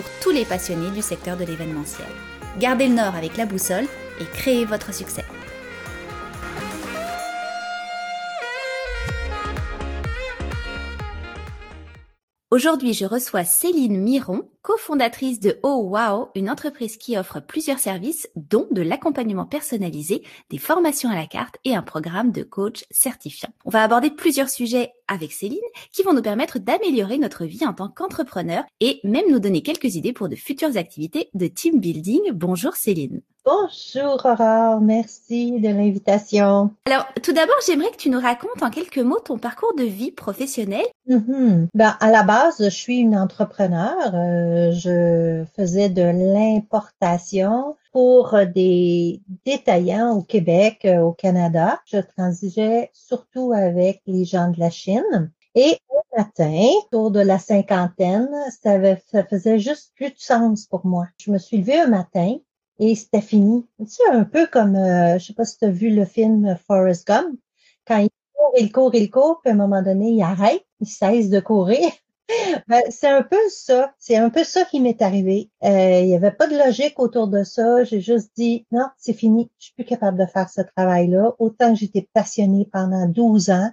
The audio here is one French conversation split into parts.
pour tous les passionnés du secteur de l'événementiel. Gardez le nord avec la boussole et créez votre succès. Aujourd'hui, je reçois Céline Miron, cofondatrice de Oh Wow, une entreprise qui offre plusieurs services, dont de l'accompagnement personnalisé, des formations à la carte et un programme de coach certifiant. On va aborder plusieurs sujets avec Céline qui vont nous permettre d'améliorer notre vie en tant qu'entrepreneur et même nous donner quelques idées pour de futures activités de team building. Bonjour Céline. Bonjour Aurore, merci de l'invitation. Alors, tout d'abord, j'aimerais que tu nous racontes en quelques mots ton parcours de vie professionnelle. Mm-hmm. Ben, à la base, je suis une entrepreneur. Euh, je faisais de l'importation pour des détaillants au Québec, euh, au Canada. Je transigeais surtout avec les gens de la Chine. Et au matin, autour de la cinquantaine, ça, ça faisait juste plus de sens pour moi. Je me suis levée un matin et c'était fini. C'est un peu comme, euh, je sais pas si tu as vu le film Forrest Gump, quand il court, il court, il court, puis à un moment donné, il arrête, il cesse de courir. Ben, c'est un peu ça. C'est un peu ça qui m'est arrivé. Euh, il n'y avait pas de logique autour de ça. J'ai juste dit, non, c'est fini. Je suis plus capable de faire ce travail-là. Autant que j'étais passionnée pendant 12 ans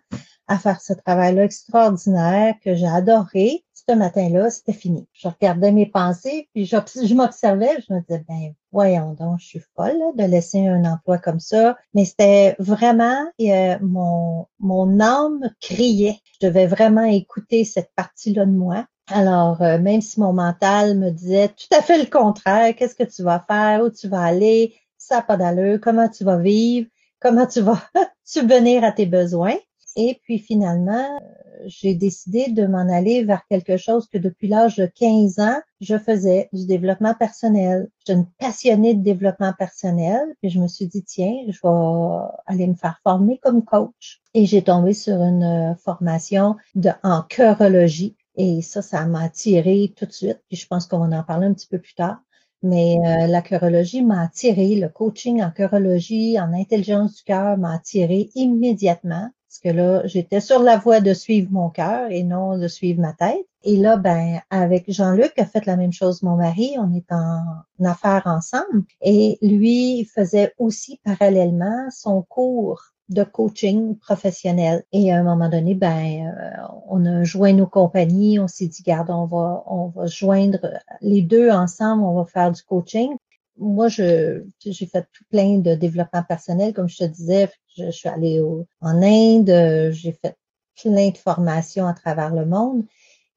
à faire ce travail-là extraordinaire que j'ai adoré. Ce matin-là, c'était fini. Je regardais mes pensées, puis je, m'observais, je me disais, ben voyons donc, je suis folle de laisser un emploi comme ça. Mais c'était vraiment, euh, mon, mon âme criait. Je devais vraiment écouter cette partie-là de moi. Alors, euh, même si mon mental me disait tout à fait le contraire, qu'est-ce que tu vas faire, où tu vas aller, ça n'a pas d'allure, comment tu vas vivre, comment tu vas subvenir à tes besoins. Et puis finalement, j'ai décidé de m'en aller vers quelque chose que depuis l'âge de 15 ans, je faisais du développement personnel. Je suis une passionnée de développement personnel. Puis je me suis dit, tiens, je vais aller me faire former comme coach. Et j'ai tombé sur une euh, formation en. Et ça, ça m'a attiré tout de suite. Puis je pense qu'on va en parler un petit peu plus tard. Mais euh, la chorologie m'a attiré, le coaching en chorologie, en intelligence du cœur m'a attiré immédiatement. Parce que là, j'étais sur la voie de suivre mon cœur et non de suivre ma tête. Et là, ben, avec Jean-Luc a fait la même chose, mon mari, on est en, affaires ensemble. Et lui faisait aussi parallèlement son cours de coaching professionnel. Et à un moment donné, ben, euh, on a joint nos compagnies, on s'est dit, garde, on va, on va joindre les deux ensemble, on va faire du coaching moi, je, j'ai fait tout plein de développement personnel, comme je te disais. Je, suis allée en Inde, j'ai fait plein de formations à travers le monde.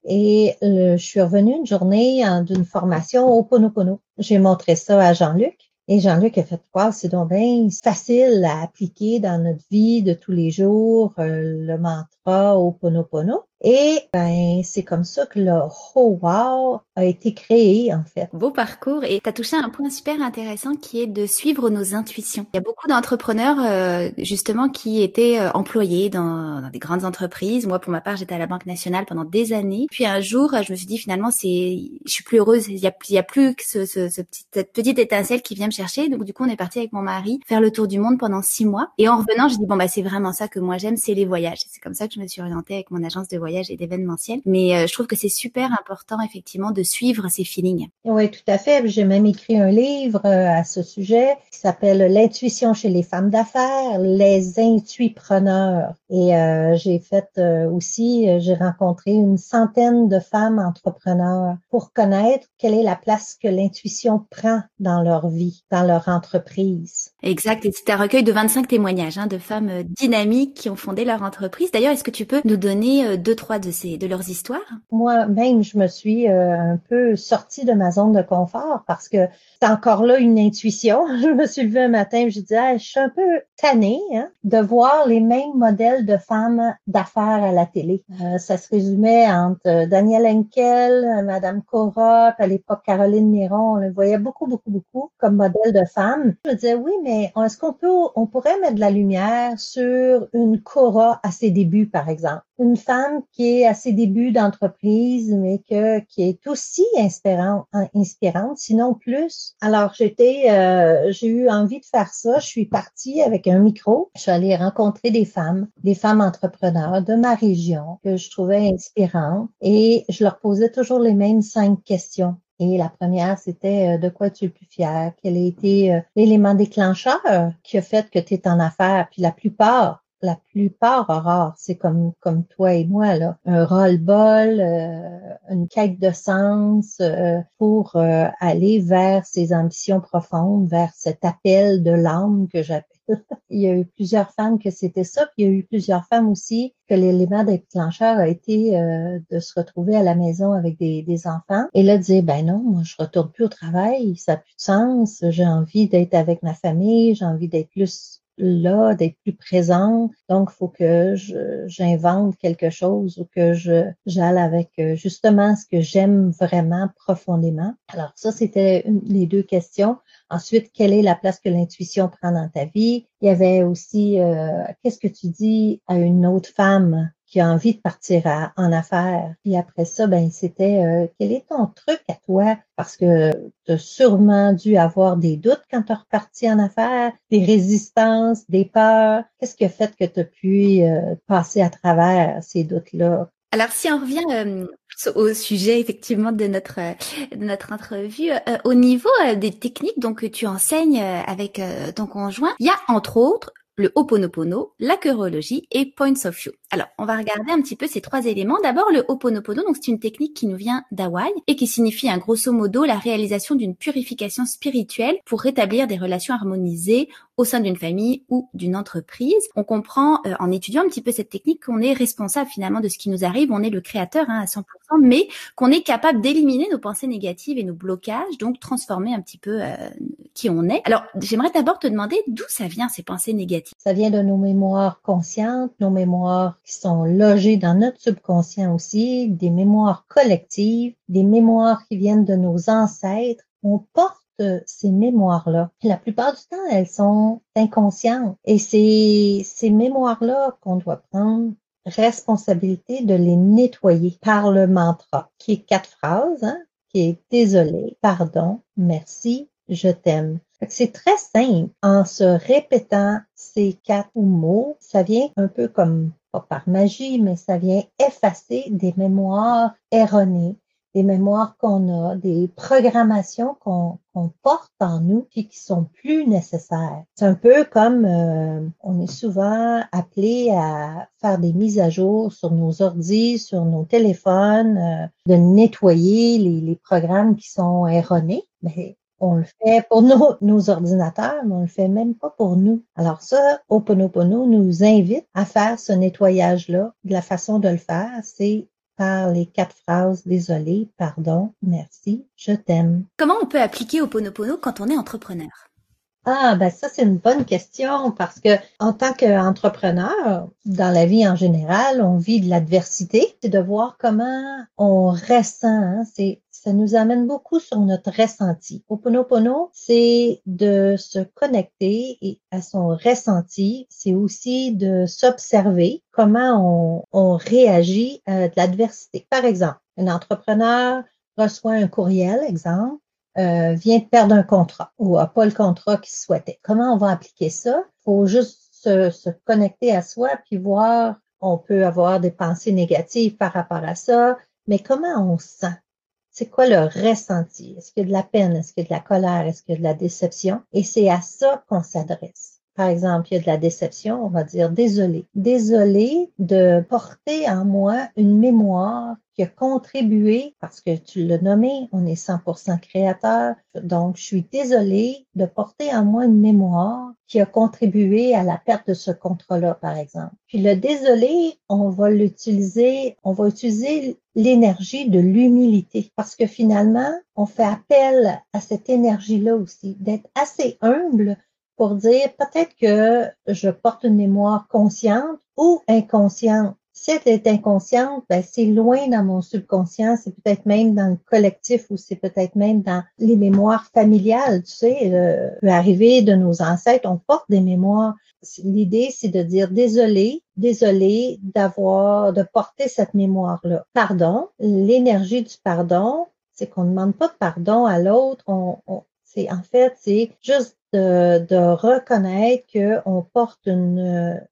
Et je suis revenue une journée d'une formation au Ponopono. J'ai montré ça à Jean-Luc. Et Jean-Luc a fait quoi? C'est donc bien facile à appliquer dans notre vie de tous les jours, euh, le mantra au Ponopono. Et ben, c'est comme ça que le Wow a été créé, en fait. Beau parcours. Et tu as touché un point super intéressant qui est de suivre nos intuitions. Il y a beaucoup d'entrepreneurs, euh, justement, qui étaient euh, employés dans, dans, des grandes entreprises. Moi, pour ma part, j'étais à la Banque nationale pendant des années. Puis un jour, je me suis dit, finalement, c'est, je suis plus heureuse. Il y a, il y a plus que ce, ce, ce petit, cette petite étincelle qui vient me chercher. Donc, du coup, on est parti avec mon mari faire le tour du monde pendant six mois. Et en revenant, j'ai dit, bon, bah, c'est vraiment ça que moi j'aime, c'est les voyages. C'est comme ça que je me suis orientée avec mon agence de voyage et d'événementiel. Mais euh, je trouve que c'est super important effectivement de suivre ces feelings. Oui, tout à fait. J'ai même écrit un livre euh, à ce sujet qui s'appelle L'intuition chez les femmes d'affaires, les intuipreneurs. Et euh, j'ai fait aussi, j'ai rencontré une centaine de femmes entrepreneurs pour connaître quelle est la place que l'intuition prend dans leur vie, dans leur entreprise. Exact. Et c'est un recueil de 25 témoignages hein, de femmes dynamiques qui ont fondé leur entreprise. D'ailleurs, est-ce que tu peux nous donner deux, trois de ces de leurs histoires? Moi-même, je me suis euh, un peu sortie de ma zone de confort parce que c'est encore là une intuition. Je me suis levée un matin, je disais, je suis un peu hein, de voir les mêmes modèles de femmes d'affaires à la télé. Euh, ça se résumait entre euh, Danielle Henkel, Madame Cora, à l'époque Caroline Néron. On le voyait beaucoup, beaucoup, beaucoup comme modèle de femmes. Je me disais, oui, mais est-ce qu'on peut, on pourrait mettre de la lumière sur une Cora à ses débuts, par exemple? Une femme qui est à ses débuts d'entreprise, mais que, qui est aussi inspirante, inspirante, sinon plus. Alors, j'étais, euh, j'ai eu envie de faire ça. Je suis partie avec un micro. Je suis allée rencontrer des femmes, des femmes entrepreneurs de ma région que je trouvais inspirantes et je leur posais toujours les mêmes cinq questions. Et la première, c'était euh, de quoi tu es le plus fier? Quel a été euh, l'élément déclencheur qui a fait que tu es en affaires? Puis la plupart, la plupart rares, c'est comme comme toi et moi là, un roll-ball, euh, une quête de sens pour aller vers ses ambitions profondes, vers cet appel de l'âme que j'appelle il y a eu plusieurs femmes que c'était ça, puis il y a eu plusieurs femmes aussi que l'élément déclencheur a été euh, de se retrouver à la maison avec des, enfants et là dire ben non, moi je retourne plus au travail, ça n'a plus de sens, j'ai envie d'être avec ma famille, j'ai envie d'être plus là, d'être plus présente. Donc, il faut que j'invente quelque chose ou que j'aille avec euh, justement ce que j'aime vraiment profondément. Alors, ça, c'était les deux questions. Ensuite, quelle est la place que l'intuition prend dans ta vie? Il y avait aussi, euh, qu'est-ce que tu dis à une autre femme? Qui a envie de partir en affaires? Puis après ça, ben c'était, euh, quel est ton truc à toi? Parce que tu as sûrement dû avoir des doutes quand tu es reparti en affaires, des résistances, des peurs. Qu'est-ce qui a fait que tu as pu euh, passer à travers ces doutes-là? Alors, si on revient euh, au sujet effectivement de notre de notre entrevue, euh, au niveau des techniques donc tu enseignes avec ton conjoint, il y a entre autres le Ho'oponopono, la chorologie et Points of View. Alors, on va regarder un petit peu ces trois éléments. D'abord, le Ho'oponopono, donc c'est une technique qui nous vient d'Hawaï et qui signifie un grosso modo la réalisation d'une purification spirituelle pour rétablir des relations harmonisées au sein d'une famille ou d'une entreprise. On comprend euh, en étudiant un petit peu cette technique qu'on est responsable finalement de ce qui nous arrive, on est le créateur hein, à 100%, mais qu'on est capable d'éliminer nos pensées négatives et nos blocages, donc transformer un petit peu euh, qui on est. Alors, j'aimerais d'abord te demander d'où ça vient ces pensées négatives? Ça vient de nos mémoires conscientes, nos mémoires qui sont logées dans notre subconscient aussi, des mémoires collectives, des mémoires qui viennent de nos ancêtres. On porte ces mémoires-là. La plupart du temps, elles sont inconscientes. Et c'est ces mémoires-là qu'on doit prendre responsabilité de les nettoyer par le mantra, qui est quatre phrases, hein, qui est désolé, pardon, merci, je t'aime. C'est très simple. En se répétant ces quatre mots, ça vient un peu comme, pas par magie, mais ça vient effacer des mémoires erronées, des mémoires qu'on a, des programmations qu'on porte en nous puis qui sont plus nécessaires. C'est un peu comme euh, on est souvent appelé à faire des mises à jour sur nos ordis, sur nos téléphones, euh, de nettoyer les, les, programmes qui sont erronés. Mais on le fait pour nos, nos ordinateurs, mais on le fait même pas pour nous. Alors ça, Oponopono nous invite à faire ce nettoyage-là. La façon de le faire, c'est par les quatre phrases désolé, pardon, merci, je t'aime. Comment on peut appliquer Oponopono quand on est entrepreneur? Ah, ben ça, c'est une bonne question parce que en tant qu'entrepreneur, dans la vie en général, on vit de l'adversité. C'est de voir comment on ressent. Hein. c'est ça nous amène beaucoup sur notre ressenti. Oponopono, c'est de se connecter à son ressenti. C'est aussi de s'observer comment on, on réagit à de l'adversité. Par exemple, un entrepreneur reçoit un courriel, exemple, euh, vient de perdre un contrat ou a pas le contrat qu'il souhaitait. Comment on va appliquer ça? faut juste se, se, connecter à soi puis voir, on peut avoir des pensées négatives par rapport à ça, mais comment on sent? C'est quoi le ressenti? Est-ce qu'il y a de la peine? Est-ce qu'il y a de la colère? Est-ce qu'il y a de la déception? Et c'est à ça qu'on s'adresse. Par exemple, il y a de la déception, on va dire désolé. Désolé de porter en moi une mémoire qui a contribué, parce que tu l'as nommé, on est 100% créateur, donc je suis désolée de porter en moi une mémoire qui a contribué à la perte de ce contrat-là, par exemple. Puis le désolé, on va l'utiliser, on va utiliser l'énergie de l'humilité, parce que finalement, on fait appel à cette énergie-là aussi, d'être assez humble pour dire peut-être que je porte une mémoire consciente ou inconsciente. Si elle est inconsciente, ben c'est loin dans mon subconscient, c'est peut-être même dans le collectif ou c'est peut-être même dans les mémoires familiales. Tu sais, euh, arriver de nos ancêtres, on porte des mémoires. L'idée, c'est de dire désolé, désolé d'avoir, de porter cette mémoire-là. Pardon, l'énergie du pardon, c'est qu'on ne demande pas de pardon à l'autre, on, c'est en fait, c'est juste de, reconnaître qu'on porte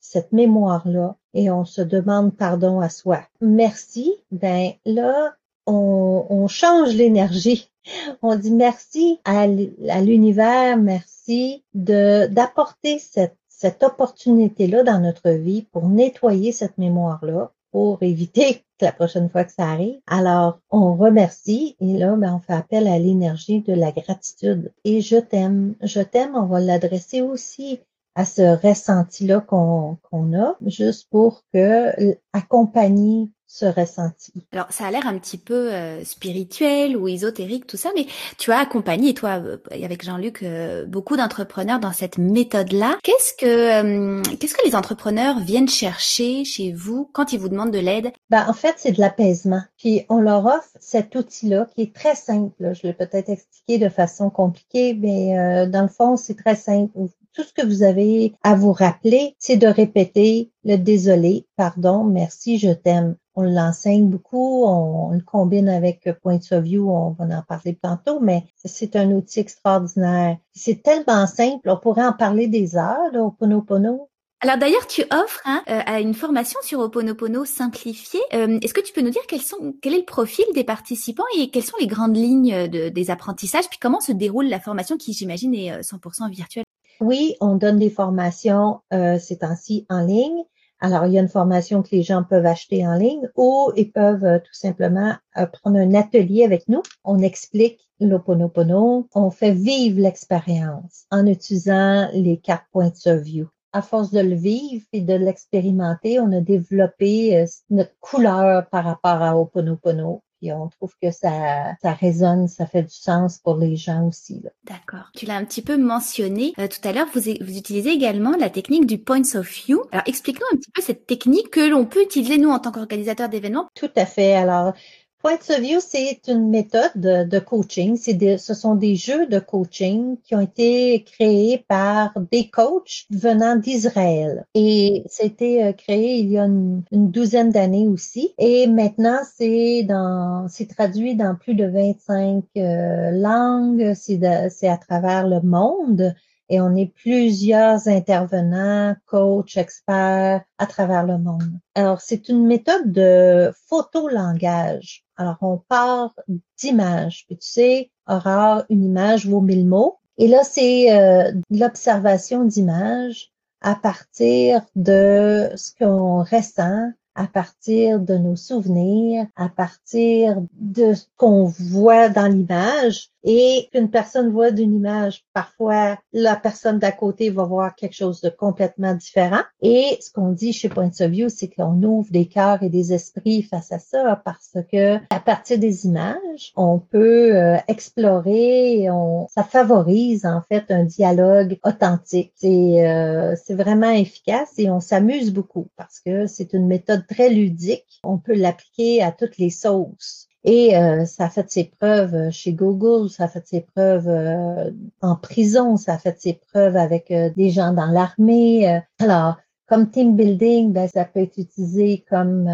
cette mémoire-là et on se demande pardon à soi. Merci, ben là, on, change l'énergie. On dit merci à l'univers, merci de d'apporter cette, cette opportunité-là dans notre vie pour nettoyer cette mémoire-là, pour éviter la prochaine fois que ça arrive. Alors, on remercie et là, ben, on fait appel à l'énergie de la gratitude. Et je t'aime, je t'aime, on va l'adresser aussi à ce ressenti-là qu'on a, juste pour que accompagner ce ressenti. Alors ça a l'air un petit peu euh, spirituel ou ésotérique tout ça, mais tu as accompagné toi euh, avec Jean-Luc euh, beaucoup d'entrepreneurs dans cette méthode-là. Qu'est-ce que qu'est-ce que les entrepreneurs viennent chercher chez vous quand ils vous demandent de l'aide? Ben en fait c'est de l'apaisement. Puis on leur offre cet outil-là qui est très simple. Je l'ai peut-être expliqué de façon compliquée, mais dans le fond c'est très simple tout ce que vous avez à vous rappeler, c'est de répéter le désolé, pardon, merci, je t'aime. On l'enseigne beaucoup, on, le combine avec Point of View, on va en parler tantôt, mais c'est un outil extraordinaire. C'est tellement simple, on pourrait en parler des heures, là, au Ponopono. Alors d'ailleurs, tu offres hein, euh, une formation sur Oponopono simplifiée. Euh, est-ce que tu peux nous dire quels sont, quel est le profil des participants et quelles sont les grandes lignes de, des apprentissages, puis comment se déroule la formation qui, j'imagine, est 100% euh, virtuelle? Oui, on donne des formations euh, ces temps-ci en ligne. Alors, il y a une formation que les gens peuvent acheter en ligne ou ils peuvent euh, tout simplement euh, prendre un atelier avec nous. On explique l'Oponopono, on fait vivre l'expérience en utilisant les quatre points of view. À force de le vivre et de l'expérimenter, on a développé euh, notre couleur par rapport à Oponopono puis on trouve que ça, ça résonne, ça fait du sens pour les gens aussi. D'accord. Tu l'as un petit peu mentionné euh, tout à l'heure. Vous, vous utilisez également la technique du points of view. Alors explique-nous un petit peu cette technique que l'on peut utiliser nous en tant qu'organisateur d'événements. Tout à fait. Alors Points of View, c'est une méthode de, coaching. C'est ce sont des jeux de coaching qui ont été créés par des coachs venant d'Israël. Et c'était euh, créé il y a une, douzaine d'années aussi. Et maintenant, c'est dans, c'est traduit dans plus de 25 euh, langues. C'est à travers le monde et on est plusieurs intervenants, coachs, experts à travers le monde. Alors, c'est une méthode de photo-langage. Alors, on part d'images. Puis tu sais, Aurore, une image vaut mille mots. Et là, c'est euh, l'observation d'images à partir de ce qu'on ressent, à partir de nos souvenirs, à partir de ce qu'on voit dans l'image et qu'une personne voit d'une image, parfois la personne d'à côté va voir quelque chose de complètement différent. Et ce qu'on dit chez Point of View, c'est qu'on ouvre des cœurs et des esprits face à ça parce que à partir des images, on peut euh, explorer, on, ça favorise en fait un dialogue authentique. C'est euh, c'est vraiment efficace et on s'amuse beaucoup parce que c'est une méthode très ludique. On peut l'appliquer à toutes les sauces. Et euh, ça a fait ses preuves euh, chez Google, ça a fait ses preuves euh, en prison, ça a fait ses preuves avec des gens dans l'armée. Alors, comme team building, ben, ça peut être utilisé comme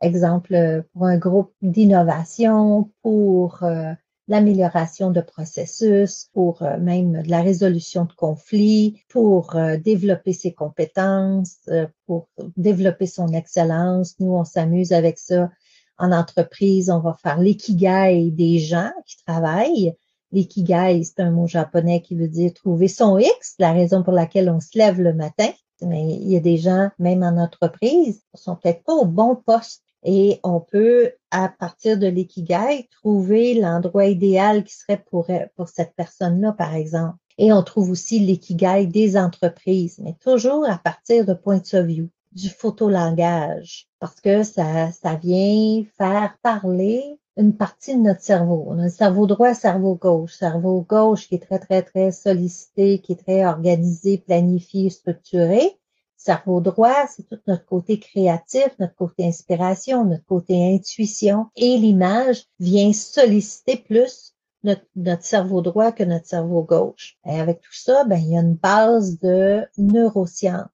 exemple pour un groupe d'innovation, pour l'amélioration de processus, pour même de la résolution de conflits, pour développer ses compétences, pour développer son excellence. Nous, on s'amuse avec ça en entreprise, on va faire l'ikigai des gens qui travaillent. L'ikigai, c'est un mot japonais qui veut dire trouver son X, la raison pour laquelle on se lève le matin. Mais il y a des gens, même en entreprise, qui sont peut-être pas au bon poste. Et on peut, à partir de l'ikigai, trouver l'endroit idéal qui serait pour, cette personne-là, par exemple. Et on trouve aussi l'ikigai des entreprises, mais toujours à partir de points of view du photolangage parce que ça, ça vient faire parler une partie de notre cerveau. On a le cerveau droit, cerveau gauche. Cerveau gauche qui est très, très, très sollicité, qui est très organisé, planifié, structuré. Cerveau droit, c'est tout notre côté créatif, notre côté inspiration, notre côté intuition. Et l'image vient solliciter plus notre, notre, cerveau droit que notre cerveau gauche. Et avec tout ça, ben, il y a une base de neurosciences.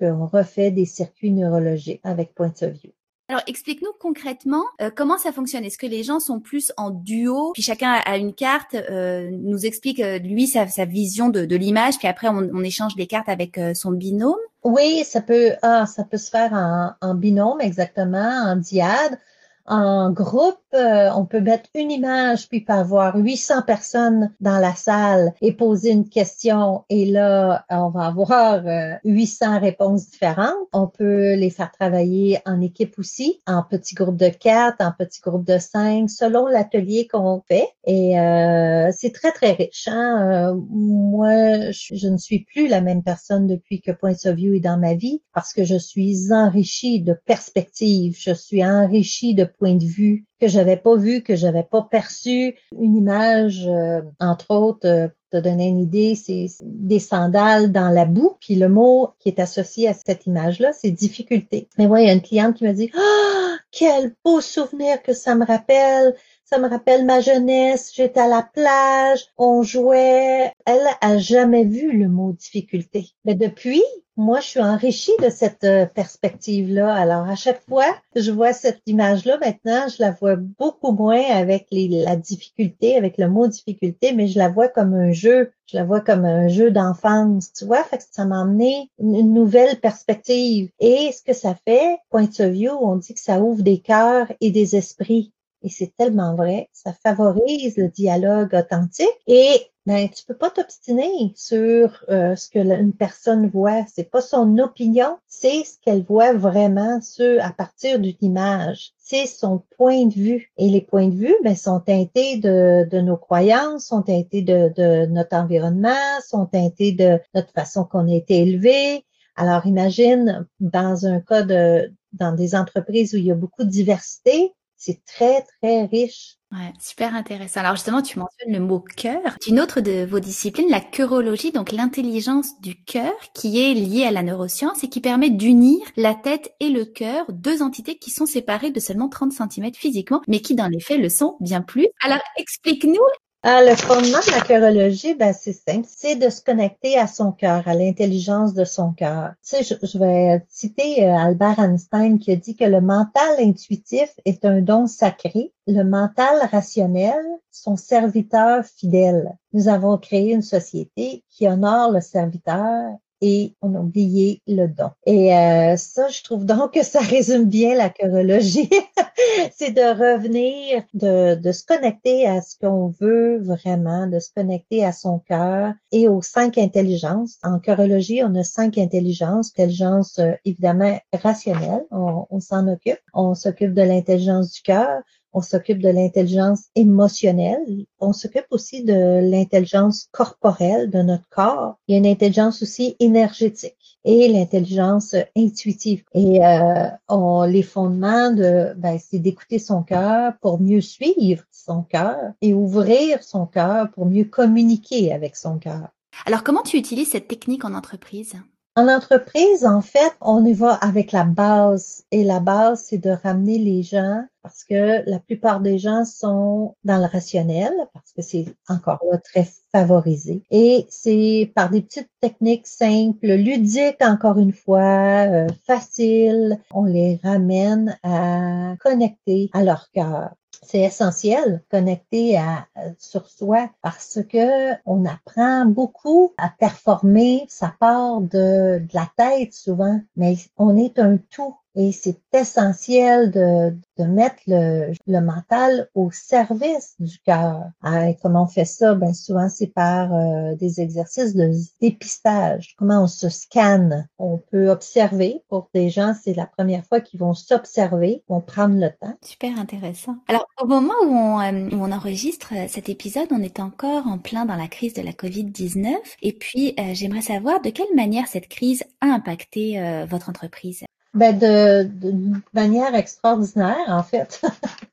On refait des circuits neurologiques avec Point of View. Alors explique-nous concrètement euh, comment ça fonctionne. Est-ce que les gens sont plus en duo, puis chacun a une carte, euh, nous explique euh, lui sa, sa, vision de, de l'image, puis après on, on, échange les cartes avec son binôme? Oui, ça peut, ah, ça peut se faire en, en binôme exactement, en diade. En groupe, euh, on peut mettre une image puis pas avoir 800 personnes dans la salle et poser une question et là, on va avoir 800 euh, réponses différentes. On peut les faire travailler en équipe aussi, en petits groupes de quatre, en petits groupes de cinq, selon l'atelier qu'on fait. Et euh, c'est très, très riche. Hein? moi, je, je, ne suis plus la même personne depuis que Point of View est dans ma vie parce que je suis enrichie de perspectives, je suis enrichie de point de vue que j'avais pas vu, que j'avais pas perçu. Une image, euh, entre autres, euh, te donner une idée, c'est des sandales dans la boue. Puis le mot qui est associé à cette image-là, c'est difficulté. Mais ouais, il y a une cliente qui m'a dit, ah, quel beau souvenir que ça me rappelle. Ça me rappelle ma jeunesse, j'étais à la plage, on jouait. Elle a jamais vu le mot difficulté. Mais depuis, moi, je suis enrichie de cette euh, perspective-là. Alors, à chaque fois je vois cette image-là, maintenant, je la vois beaucoup moins avec la difficulté, avec le mot difficulté, mais je la vois comme un Je la vois comme un jeu d'enfance, tu vois? Fait que ça m'a amené une, nouvelle perspective. Et ce que ça fait, point of view, on dit que ça ouvre des cœurs et des esprits. Et c'est tellement vrai. Ça favorise le dialogue authentique et ben, tu peux pas t'obstiner sur euh, ce que une personne voit. C'est pas son opinion, c'est ce qu'elle voit vraiment sur, à partir d'une image. C'est son point de vue. Et les points de vue ben, sont teintés de, de nos croyances, sont teintés de, de notre environnement, sont teintés de notre façon qu'on a été élevé. Alors imagine dans un cas de dans des entreprises où il y a beaucoup de diversité, c'est très, très riche. Ouais, super intéressant. Alors justement, tu mentionnes le mot cœur. Une autre de vos disciplines, la cœurologie, donc l'intelligence du cœur, qui est liée à la neuroscience et qui permet d'unir la tête et le cœur, deux entités qui sont séparées de seulement 30 cm physiquement, mais qui dans les faits le sont bien plus. Alors explique-nous ah, le fondement de la cœurologie, ben, c'est simple, c'est de se connecter à son cœur, à l'intelligence de son cœur. Tu sais, je, vais citer euh, Albert Einstein qui a dit que le mental intuitif est un don sacré, le mental rationnel, son serviteur fidèle. Nous avons créé une société qui honore le serviteur et on a oublié le don. Et euh, ça, je trouve donc que ça résume bien la chorologie. c'est de revenir, de, de se connecter à ce qu'on veut vraiment, de se connecter à son cœur et aux cinq intelligences. En chorologie, on a cinq intelligences. Intelligence, euh, évidemment, rationnelle, on, on s'en occupe. On s'occupe de l'intelligence du cœur, on s'occupe de l'intelligence émotionnelle, on s'occupe aussi de l'intelligence corporelle de notre corps. Il y a une intelligence aussi énergétique et l'intelligence intuitive. Et euh, on, les fondements de, ben, c'est d'écouter son cœur pour mieux suivre son cœur et ouvrir son cœur pour mieux communiquer avec son cœur. Alors, comment tu utilises cette technique en entreprise? En entreprise, en fait, on y va avec la base. Et la base, c'est de ramener les gens parce que la plupart des gens sont dans le rationnel parce que c'est encore là très favorisé. Et c'est par des petites techniques simples, ludiques encore une fois, euh, faciles, on les ramène à connecter à leur cœur c'est essentiel, connecter à, sur soi, parce que on apprend beaucoup à performer. Ça part de, de la tête souvent, mais on est un tout. Et c'est essentiel de, de mettre le, le, mental au service du cœur. Ah, comment on fait ça? Ben souvent c'est par euh, des exercices de dépistage. Comment on se scanne? On peut observer. Pour des gens, c'est la première fois qu'ils vont s'observer, vont prendre le temps. Super intéressant. Alors au moment où on, euh, où on enregistre euh, cet épisode, on est encore en plein dans la crise de la COVID-19. Et puis j'aimerais savoir de quelle manière cette crise a impacté votre entreprise. Ben de, de manière extraordinaire en fait,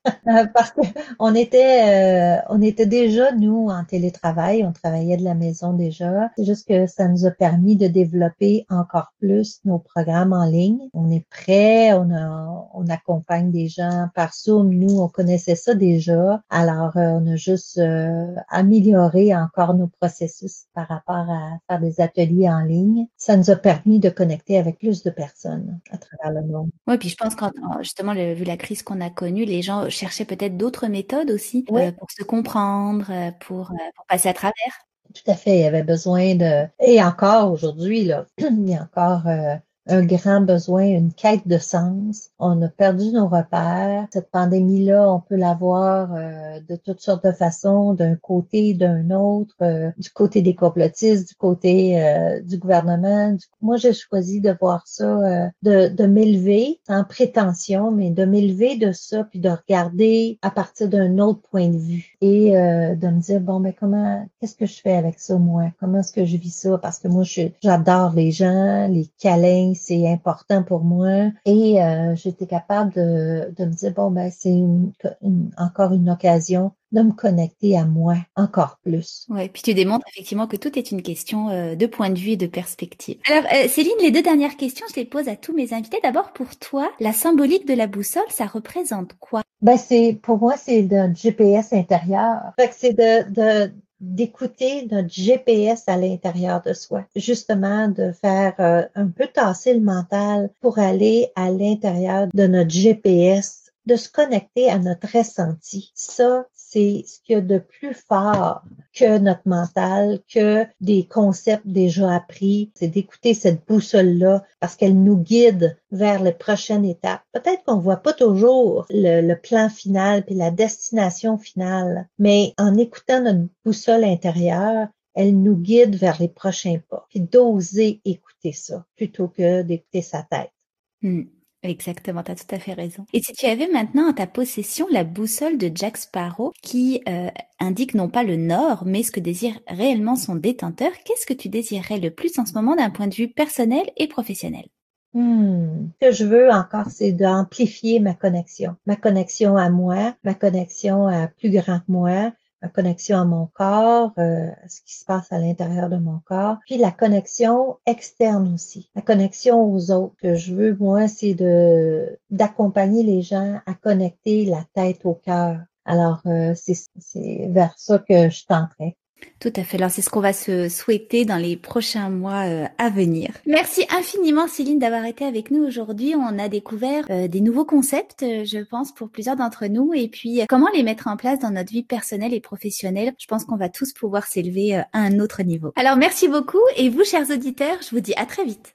parce que on était euh, on était déjà nous en télétravail, on travaillait de la maison déjà. C'est juste que ça nous a permis de développer encore plus nos programmes en ligne. On est prêt, on a on accompagne des gens par Zoom. Nous on connaissait ça déjà, alors euh, on a juste euh, amélioré encore nos processus par rapport à faire des ateliers en ligne. Ça nous a permis de connecter avec plus de personnes travers le monde. Oui, puis je pense quand justement, vu la crise qu'on a connue, les gens cherchaient peut-être d'autres méthodes aussi euh, pour se comprendre, euh, pour, euh, pour passer à travers. Tout à fait, il y avait besoin de... Et encore aujourd'hui, là, il y a encore un grand besoin, une quête de sens. On a perdu nos repères. Cette pandémie-là, on peut la voir euh, de toutes sortes de façons, d'un côté, d'un autre, euh, du côté des complotistes, du côté euh, du gouvernement. Moi, j'ai choisi de voir ça, de, de m'élever sans prétention, mais de m'élever de ça, puis de regarder à partir d'un autre point de vue et de me dire, bon, mais comment, qu'est-ce que je fais avec ça, moi? Comment est-ce que je vis ça? Parce que moi, j'adore les gens, les câlins, c'est important pour moi. Et euh, j'étais capable de, de, me dire, bon, ben c'est encore une occasion de me connecter à moi encore plus. Ouais, puis tu démontres effectivement que tout est une question euh, de point de vue et de perspective. Alors euh, Céline, les deux dernières questions, je les pose à tous mes invités. D'abord pour toi, la symbolique de la boussole, ça représente quoi? Ben c'est pour moi c'est le GPS intérieur. Fait que c'est de, de d'écouter notre GPS à l'intérieur de soi. Justement, de faire euh, un peu tasser le mental pour aller à l'intérieur de notre GPS, de se connecter à notre ressenti. Ça, c'est ce qu'il y a de plus fort que notre mental, que des concepts déjà appris. C'est d'écouter cette boussole-là parce qu'elle nous guide vers les prochaines étapes. Peut-être qu'on voit pas toujours le, plan final puis la destination finale, mais en écoutant notre boussole intérieure, elle nous guide vers les prochains pas. Puis d'oser écouter ça plutôt que d'écouter sa tête. Hmm. Exactement, tu as tout à fait raison. Et si tu avais maintenant en ta possession la boussole de Jack Sparrow qui euh, indique non pas le nord, mais ce que désire réellement son détenteur, qu'est-ce que tu désirerais le plus en ce moment d'un point de vue personnel et professionnel? Hmm. Ce que je veux encore, c'est d'amplifier ma connexion. Ma connexion à moi, ma connexion à plus grand que moi, la connexion à mon corps, euh, ce qui se passe à l'intérieur de mon corps, puis la connexion externe aussi, la connexion aux autres. Que je veux, moi, c'est de d'accompagner les gens à connecter la tête au cœur. Alors, euh, c'est vers ça que je tenterai. Tout à fait. Alors c'est ce qu'on va se souhaiter dans les prochains mois euh, à venir. Merci infiniment Céline d'avoir été avec nous aujourd'hui. On a découvert euh, des nouveaux concepts, euh, je pense, pour plusieurs d'entre nous et puis comment les mettre en place dans notre vie personnelle et professionnelle? Je pense qu'on va tous pouvoir s'élever à un autre niveau. Alors merci beaucoup et vous chers auditeurs, je vous dis à très vite.